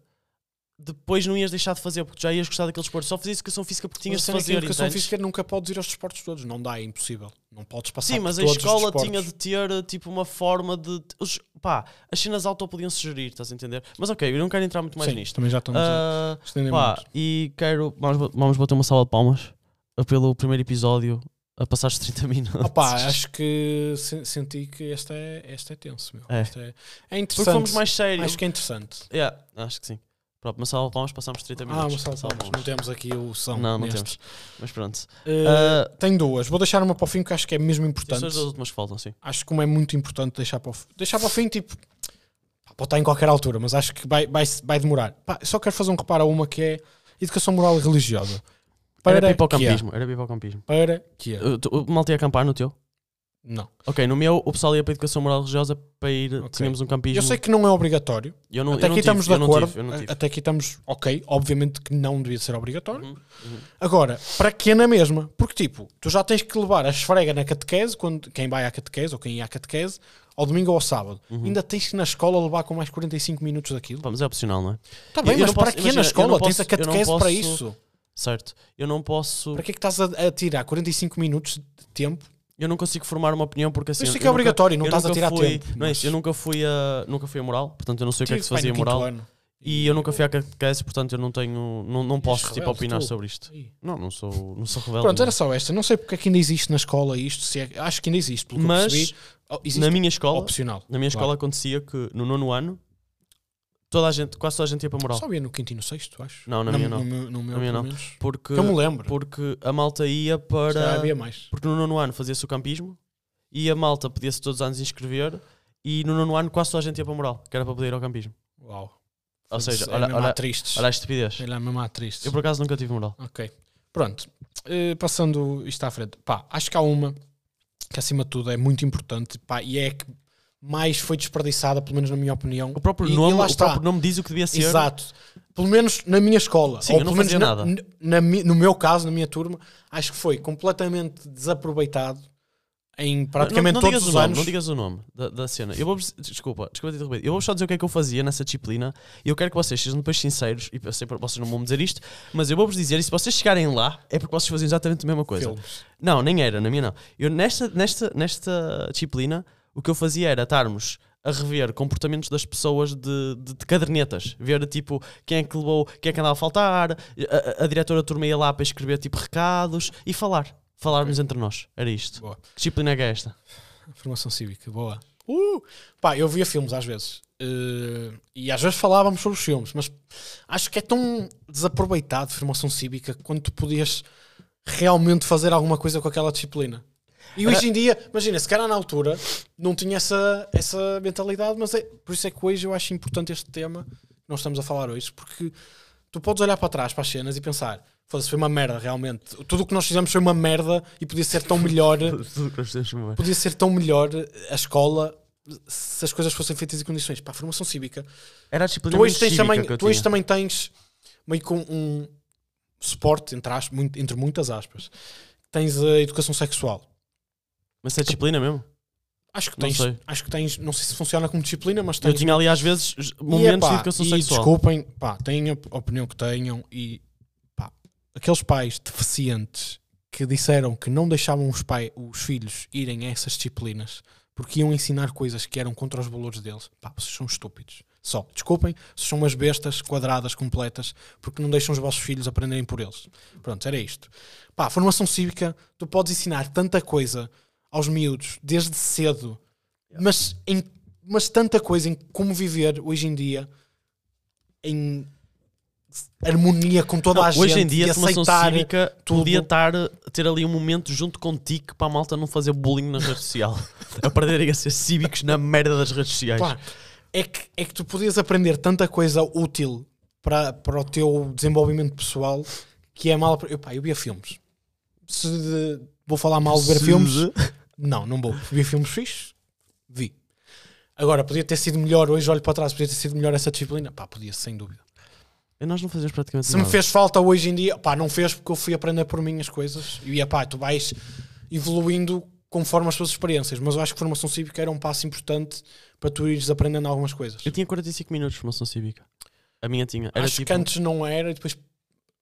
depois não ias deixar de fazer porque já ias gostar daquele esporte. Só fazias educação física porque tinhas de é fazer. a educação entendes? física nunca podes ir aos desportos todos. Não dá, é impossível. Não podes passar Sim, mas a escola tinha de ter tipo uma forma de. os- pá, as cenas auto podiam se gerir, estás a entender? Mas ok, eu não quero entrar muito mais Sim, nisto. também já estamos a Ah, estender pá, e quero. Vamos, vamos bater uma salva de palmas ah, pelo primeiro episódio a passar os 30 minutos. Opa, acho que se- senti que este é, este é tenso, meu. É. Este é, é interessante. Porque fomos mais sérios. Acho que é interessante. Yeah, acho que sim. Pronto, de palmas, passamos 30 Ah, minutos. uma salva de palmas. Não temos aqui o som. Não, não neste. temos. Mas pronto. Uh, Ah, tenho duas. Vou deixar uma para o fim que acho que é mesmo importante. são as últimas que faltam, sim. Acho que como é muito importante deixar para o fim. Deixar para o fim, tipo, pode estar em qualquer altura, mas acho que vai, vai, vai demorar. Pá, só quero fazer um reparo a uma que é educação moral e religiosa. Era Para é? Era para campismo. Para que é? O tu- o malta ia acampar no teu? Não. Ok, no meu o pessoal ia para a educação moral religiosa para ir. Ok. Tínhamos um campismo. Eu sei que não é obrigatório. Eu não, Até eu não aqui tive, estamos de não acordo. tive, não tive. Até aqui estamos ok. Obviamente que não devia ser obrigatório. Uhum, uhum. Agora, para que é na mesma? Porque, tipo, tu já tens que levar a esfrega na catequese, quando, quem vai à catequese ou quem ia à catequese, ao domingo ou ao sábado. Uhum. Ainda tens que na escola levar com mais 45 minutos daquilo. Pá, mas é opcional, não é? Está bem, eu mas não para posso- que imagina, na escola? não tens a posso- não catequese para posso- isso. Certo. Eu não posso. Para que é que estás a, a tirar 45 minutos de tempo? Eu não consigo formar uma opinião porque assim. Isso eu que é nunca- obrigatório, não eu estás a nunca tirar fui- tempo. Não é isso, eu nunca fui a. Nunca fui a moral, portanto eu não sei o que é que se fazia moral. ano. E eu nunca fui à catequese, portanto eu não tenho. Não, não posso tipo, rebelde, opinar tu. sobre isto. Não, não sou, não sou rebelde. Pronto, não. era só esta. Não sei porque é que ainda existe na escola isto. Se é- acho que ainda existe, pelo que Mas percebi. Oh, existe na minha escola, opcional. na minha escola Claro. acontecia que no nono ano toda a gente, quase toda a gente ia para moral. Só havia no quinto e no sexto, acho. Não, na minha não. No meu, no meu, Na minha não. menos. Porque, Que eu me lembro. porque a malta ia para. havia mais. Porque no nono ano fazia-se o campismo e a malta podia-se todos os anos inscrever e no nono ano quase toda a gente ia para moral, que era para poder ir ao campismo. Uau. Ou seja, é olha, olha, tristes. olha a estupidez. Ele é mesmo tristes. Eu por acaso nunca tive moral. Ok. Pronto. Eh, passando isto à frente. Pá, acho que há uma que acima de tudo é muito importante pá, e é a que mais foi desperdiçada, pelo menos na minha opinião. O próprio, E- e nome, lá o próprio nome diz o que devia ser. Exato. Pelo menos na minha escola. Sim, ou pelo menos na- nada. na- no meu caso, na minha turma, acho que foi completamente desaproveitado em praticamente não, não todos os nome, anos. Não digas o nome da, da cena. Eu vou desculpa, desculpa te. Eu vou só dizer o que é que eu fazia nessa disciplina e eu quero que vocês sejam depois sinceros e eu sei que vocês não vão me dizer isto, mas eu vou-vos dizer e se vocês chegarem lá é porque vocês faziam exatamente a mesma coisa. Filmes. Não, nem era, na minha não. Eu nesta, nesta, nesta disciplina o que eu fazia era estarmos a rever comportamentos das pessoas de, de, de cadernetas, ver tipo quem é que levou, quem é que andava a faltar, a, a- diretora da turma ia lá para escrever tipo recados e falar. Falarmos entre nós. Era isto. Boa. Que disciplina é que é esta? Formação cívica, boa. Uh! Pá, eu via filmes às vezes. Eh, e às vezes falávamos sobre os filmes, mas acho que é tão desaproveitado formação cívica quando tu podias realmente fazer alguma coisa com aquela disciplina. E hoje em dia, imagina, se calhar na altura não tinha essa, essa mentalidade, mas é, por isso é que hoje eu acho importante este tema que nós estamos a falar hoje, porque tu podes olhar para trás para as cenas e pensar, foda-se, foi uma merda realmente. Tudo o que nós fizemos foi uma merda e podia ser tão melhor podia ser tão melhor a escola se as coisas fossem feitas em condições. Para a formação cívica, Era a disciplina tu hoje, tens também, tu hoje também tens meio com um suporte, entre, aspas, muito- entre muitas aspas. Tens a educação sexual. Mas é disciplina mesmo? Acho que Não tens, sei. acho que tens, não sei se funciona como disciplina, mas Eu tens. tinha ali às vezes E, momentos epá, de educação e sexual. Desculpem, pá, tenham a opinião que tenham e pá, aqueles pais deficientes que disseram que não deixavam os, pai, os filhos irem a essas disciplinas porque iam ensinar coisas que eram contra os valores deles, pá, vocês são estúpidos. Só, desculpem, vocês são umas bestas quadradas completas porque não deixam os vossos filhos aprenderem por eles. Pronto, era isto. Pá, formação cívica, tu podes ensinar tanta coisa aos miúdos desde cedo, mas, em, mas tanta coisa em como viver hoje em dia em harmonia com toda Não, a gente hoje em dia a formação cívica tudo. podia estar ter ali um momento junto contigo para a malta não fazer bullying nas redes sociais. Aprenderem a ser cívicos na merda das redes sociais. Pá, é, que, é que tu podias aprender tanta coisa útil para, para o teu desenvolvimento pessoal que é mal. Eu, pá, eu via filmes. Se de- vou falar mal de ver Se- filmes, não, não vou. Vi filmes fixes, vi. Agora, podia ter sido melhor, hoje olho para trás, podia ter sido melhor essa disciplina. Pá, podia, sem dúvida. E Nós não fazemos praticamente Se me nada. fez falta hoje em dia, pá, não fez porque eu fui aprender por mim as coisas. E pá, tu vais evoluindo conforme as tuas experiências. Mas eu acho que formação cívica era um passo importante para tu ires aprendendo algumas coisas. Eu tinha 45 minutos de formação cívica. A minha tinha. Era Acho tipo, que antes não era e depois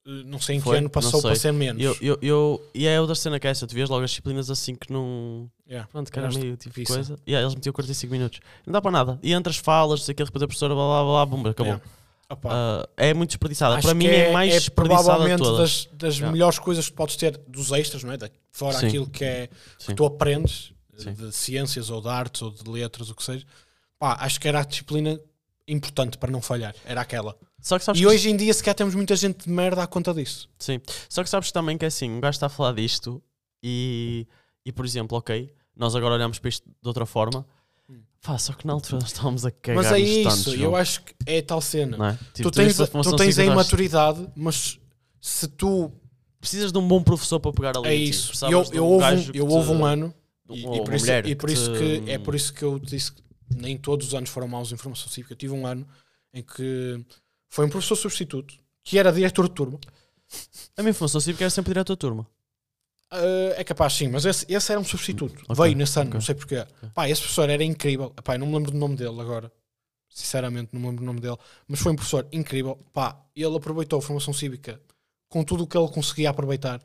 não sei em que Foi? ano Não passou para ser menos. eu, eu, eu, e é outra cena que é essa, tu vias logo as disciplinas assim que não. Yeah. Pronto, que era Era meio tipo de difícil. coisa. E aí eles metiam 45 minutos. Não dá para nada. E entre as falas, sei que, de repente a professora, blá blá blá, bum, acabou. Yeah. Ah, é muito desperdiçada. acho Para mim que é, mais é provavelmente todas. das, das Yeah. melhores coisas que podes ter dos extras, não é? Da- fora Sim. aquilo que é Sim. que tu aprendes Sim. de ciências ou de artes ou de letras, o que seja. Pá, acho que era a disciplina importante para não falhar. Era aquela. Só que sabes E que hoje em dia, sequer temos muita gente de merda à conta disso. Sim. Só que sabes também que é assim, um gajo está a falar disto e, e por exemplo, ok, nós agora olhamos para isto de outra forma. Pá, só que na altura nós estávamos a cagar Mas é isso, tantos, eu acho que é tal cena. É? Tipo, tu tens, tu tens a imaturidade, mas se tu. Precisas de um bom professor para pegar ali. É em ti. isso. Precisavas Eu, eu, um houve, um, eu houve um ano, e, e por isso, e por isso te- que é por isso que eu disse que nem todos os anos foram maus em formação cívica. Eu tive um ano em que foi um professor substituto que era diretor de turma. A minha formação cívica era sempre direto à turma. Uh, é capaz, sim, mas esse, esse era um substituto. Ok, Veio nesse ano, ok. não sei porquê. Pá, esse professor era incrível. Pá, não me lembro do nome dele agora. Sinceramente, não me lembro do nome dele. Mas foi um professor incrível. Pá, ele aproveitou a formação cívica com tudo o que ele conseguia aproveitar.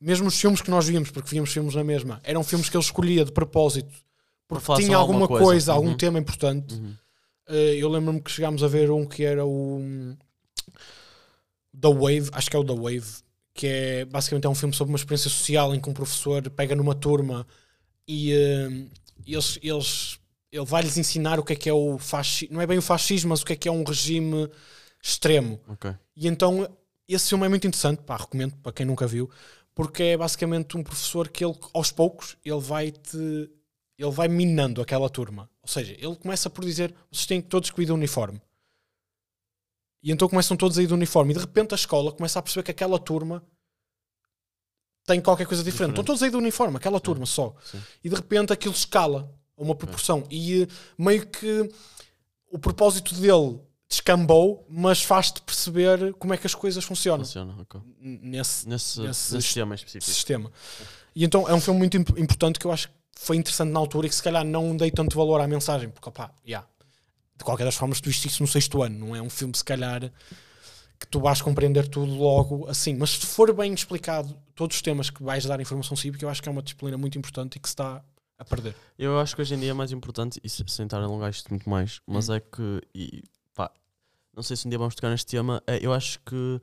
Mesmo os filmes que nós víamos, porque víamos filmes na mesma, eram filmes que ele escolhia de propósito. Porque falar tinha alguma alguma coisa, coisa. algum Uhum. tema importante. Uhum. Uh, eu lembro-me que chegámos a ver um que era o The Wave, acho que é o The Wave, que é basicamente é um filme sobre uma experiência social em que um professor pega numa turma e uh, eles, eles, ele vai-lhes ensinar o que é que é o fascismo, não é bem o fascismo, mas o que é que é um regime extremo. Ok. E então esse filme é muito interessante, pá, recomendo para quem nunca viu, porque é basicamente um professor que ele, aos poucos, ele vai te ele vai minando aquela turma. Ou seja, ele começa por dizer: vocês têm que todos que ir de uniforme. E então começam todos a ir de uniforme. E de repente a escola começa a perceber que aquela turma tem qualquer coisa diferente. Diferente. Estão todos a ir de uniforme, aquela turma só. sim. E de repente aquilo escala a uma proporção. E eh, meio que o propósito dele descambou, mas faz-te perceber como é que as coisas funcionam Funciona, ok. nesse, Nesse, Nesse nesse sistema em específico. sistema. E então é um filme muito imp- importante que eu acho que foi interessante na altura e que se calhar não dei tanto valor à mensagem, porque opá, yeah, de qualquer das formas tu viste isso no sexto ano, não é um filme se calhar que tu vais compreender tudo logo assim, mas se for bem explicado todos os temas que vais dar informação cívica, eu acho que é uma disciplina muito importante e que se está a perder. Eu acho que hoje em dia é mais importante, e se- sem estar a alongar isto muito mais, mas Hum. é que, e, pá, não sei se um dia vamos tocar neste tema, é, eu acho que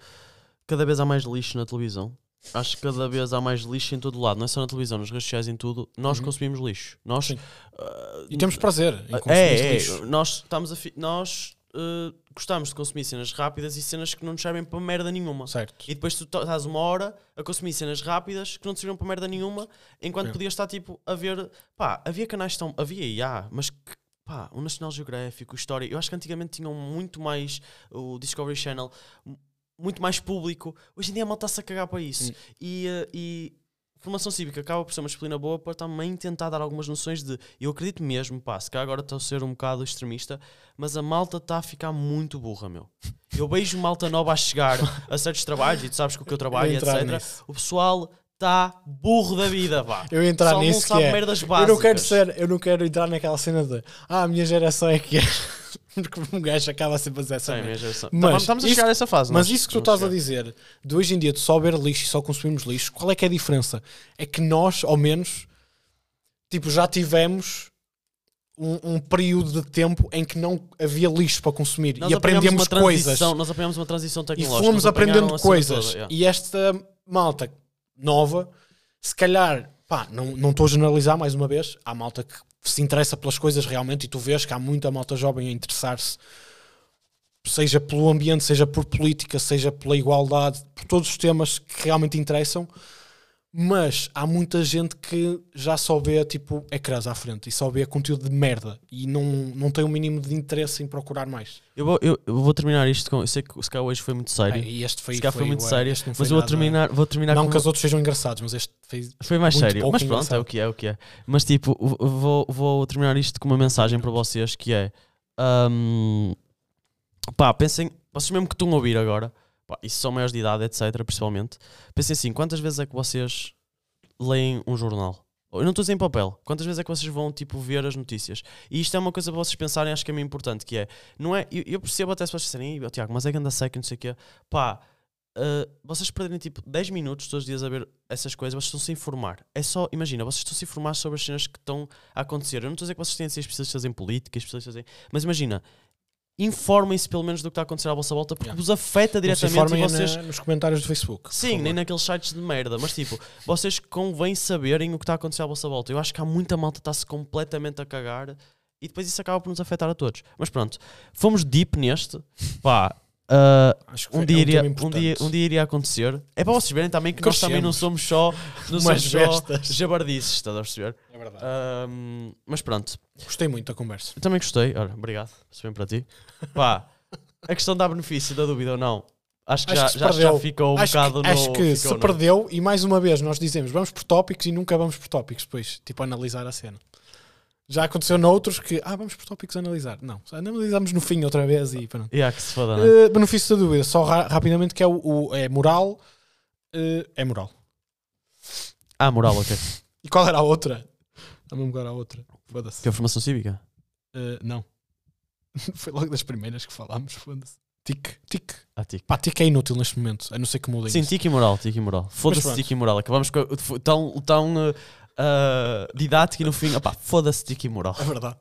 cada vez há mais lixo na televisão. Acho que cada vez há mais lixo em todo lado, não é só na televisão, nas redes sociais, em tudo. Nós Uhum. consumimos lixo. Nós, ah, E temos prazer em consumir é, é, lixo. nós estamos a nós ah, gostamos de consumir cenas rápidas e cenas que não nos servem para merda nenhuma. Certo. E depois tu estás uma hora a consumir cenas rápidas que não te serviram para merda nenhuma, enquanto É. podias estar tipo a ver. Pá, havia canais tão. Havia e há, mas que, pá, o National Geographic, o História. Eu acho que antigamente tinham muito mais o Discovery Channel, muito mais público. Hoje em dia a malta está-se a cagar para isso. E, eh, e formação cívica acaba por ser uma disciplina boa para também tentar dar algumas noções de. Eu acredito mesmo, pá, se calhar agora estou a ser um bocado extremista, mas a malta está a ficar muito burra, meu. Eu vejo malta nova a chegar a certos trabalhos e tu sabes que o que eu trabalho, Eu etc. nisso. O pessoal está burro da vida, pá. Eu entrar Só nisso que sabe é. merdas Eu básicas. não quero ser, eu não quero entrar naquela cena de ah, a minha geração é que é. Porque um gajo acaba sempre a fazer essa Sim, merda. minha geração. Mas Tá, estamos a chegar a essa fase. Mas nós isso que tu vamos estás a chegar. dizer, de hoje em dia de só ver lixo e só consumimos lixo, qual é que é a diferença? É que nós, ao menos, tipo, já tivemos um, um período de tempo em que não havia lixo para consumir Nós e apanhamos aprendemos uma coisas transição- Nós apanhamos uma transição e tecnológica. fomos apanharam aprendendo a cena coisas. toda, yeah. E esta malta nova, se calhar, pá, não não estou a generalizar mais uma vez, há malta que se interessa pelas coisas realmente e tu vês que há muita malta jovem a interessar-se seja pelo ambiente, seja por política, seja pela igualdade, por todos os temas que realmente interessam, mas há muita gente que já só vê tipo ecrãs à frente e só vê conteúdo de merda e não, não tem o mínimo de interesse em procurar mais. Eu vou, eu, eu vou terminar isto com. Eu sei que o Sky hoje foi muito sério. É, e este foi, Se calhar foi muito ué, sério, foi mas eu vou terminar, vou terminar Não com que os outros sejam engraçados, mas este fez. Foi mais sério. Mas pronto, é engraçado. o que é, é o que é. Mas tipo, vou, vou terminar isto com uma mensagem para vocês que é. hum, pá, pensem, vocês mesmo que estão a ouvir agora, pá, e se são maiores de idade, etc., principalmente, pensem assim: quantas vezes é que vocês leem um jornal? Eu não estou em papel. Quantas vezes é que vocês vão tipo, ver as notícias? E isto é uma coisa para vocês pensarem, acho que é meio importante, que é, não é, eu, eu percebo até se vocês disserem, "Ih, Tiago, mas é que anda seca, não sei o quê. Pá, uh, vocês perderem tipo 10 minutos todos os dias a ver essas coisas, vocês estão-se a informar. É só, imagina, vocês estão-se a informar sobre as cenas que estão a acontecer. Eu não estou a dizer que vocês têm de ser especialistas em política, especialistas em... Mas imagina, informem-se pelo menos do que está a acontecer à vossa volta, porque Yeah. vos afeta diretamente e vocês... na- nos comentários do Facebook. Sim, nem naqueles sites de merda, mas tipo, vocês convém saberem o que está a acontecer à vossa volta. Eu acho que há muita malta que está-se completamente a cagar e depois isso acaba por nos afetar a todos. Mas pronto, fomos deep neste. Pá, Acho que um, é dia iria, um, dia, um dia iria acontecer. É para vocês verem também que nós também não somos só, não somos só jabardices, estás a perceber? Verdade. Ahm, mas pronto, Gostei muito da conversa. eu também gostei. Olha, obrigado, se bem para ti. Pá, a questão da benefício, da dúvida ou não. Acho que, Acho já, que já, já ficou um acho bocado que, no. acho que se no- perdeu, e mais uma vez nós dizemos vamos por tópicos e nunca vamos por tópicos depois, tipo, analisar a cena. Já aconteceu noutros que, ah, vamos por tópicos analisar. Não, analisamos no fim outra vez e pronto. Yeah, que se foda, né? Eh, benefício da dúvida, só ra- rapidamente que é o, o- é moral. eh, é moral. Ah, moral, ok. E qual era a outra? Agora a outra. Foda-se. Que é a formação cívica? Eh, não. Foi logo das primeiras que falámos. Foda-se. Tic, tic. Ah, tique. Pá, tic é inútil neste momento, a não ser que mudem Sim, isso. tique e moral, tique e moral. Foda-se tique e moral. Acabamos com tão, tão uh, uh, didático e no fim, opá, foda-se tique e moral. É verdade.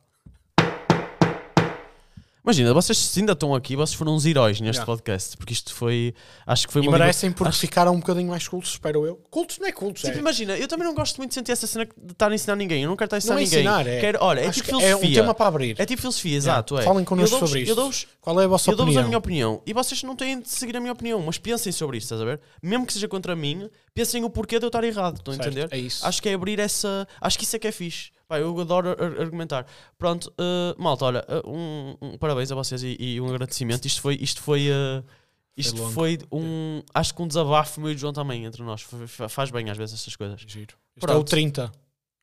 Imagina, vocês se ainda estão aqui, vocês foram uns heróis neste Yeah. podcast, porque isto foi, acho que foi E uma liber- merecem porque ficaram um bocadinho mais cultos, espero eu. Cultos não é cultos, Tipo, é. imagina, eu também não gosto muito de sentir essa cena de estar a ensinar ninguém. Eu não quero estar a ensinar Não é ninguém. ensinar, é- Quero, olha, é Acho tipo que é filosofia. um tema para abrir. É tipo filosofia, exato. É. Falem connosco eu dou-vos- sobre Eu isto. dou-vos Qual é a vossa eu dou-vos a minha opinião e vocês não têm de seguir a minha opinião, mas pensem sobre isto, estás a ver? Mesmo que seja contra mim, pensem o porquê de eu estar errado, estão a Certo, entender? É isso. Acho que é abrir essa. Acho que isso é que é fixe. Pá, eu adoro ar- argumentar. Pronto, eh, malta, olha, eh, um, um parabéns a vocês e, e um agradecimento. Isto foi. Isto foi eh, isto longo. foi um. Acho que um desabafo meu e do João também entre nós. Fa- fa- Faz bem às vezes essas coisas. Giro. Este Pronto. é o 30.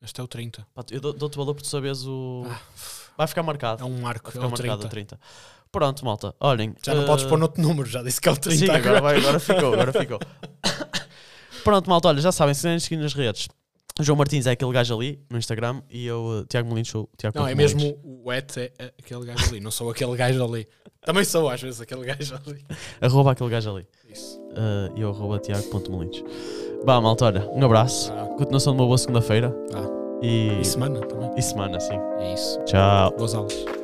Este é o 30. Pá, eu dou- dou-te valor por tu saberes o. Ah, Vai ficar marcado. é um marco. Vai É ficar o marcado 30. o 30. Pronto, malta. Olhem. Já não podes pôr noutro número, já disse que é o 30 Sim, agora, agora. ficou, agora ficou. Pronto, malta, olha, já sabem, seguir nas redes. João Martins é aquele gajo ali no Instagram e eu, Tiago Molins, sou o Tiago Não, é mesmo o Et é é aquele gajo ali. Não sou aquele gajo ali. Também sou, às vezes, aquele gajo ali. Arroba aquele gajo ali. Isso. Uh, e eu arroba Tiago.molins. Bah, malta, olha, um abraço. Ah, Continuação de uma boa segunda-feira. ah. E, E semana também. e semana, sim. É isso. Tchau. Boas aulas.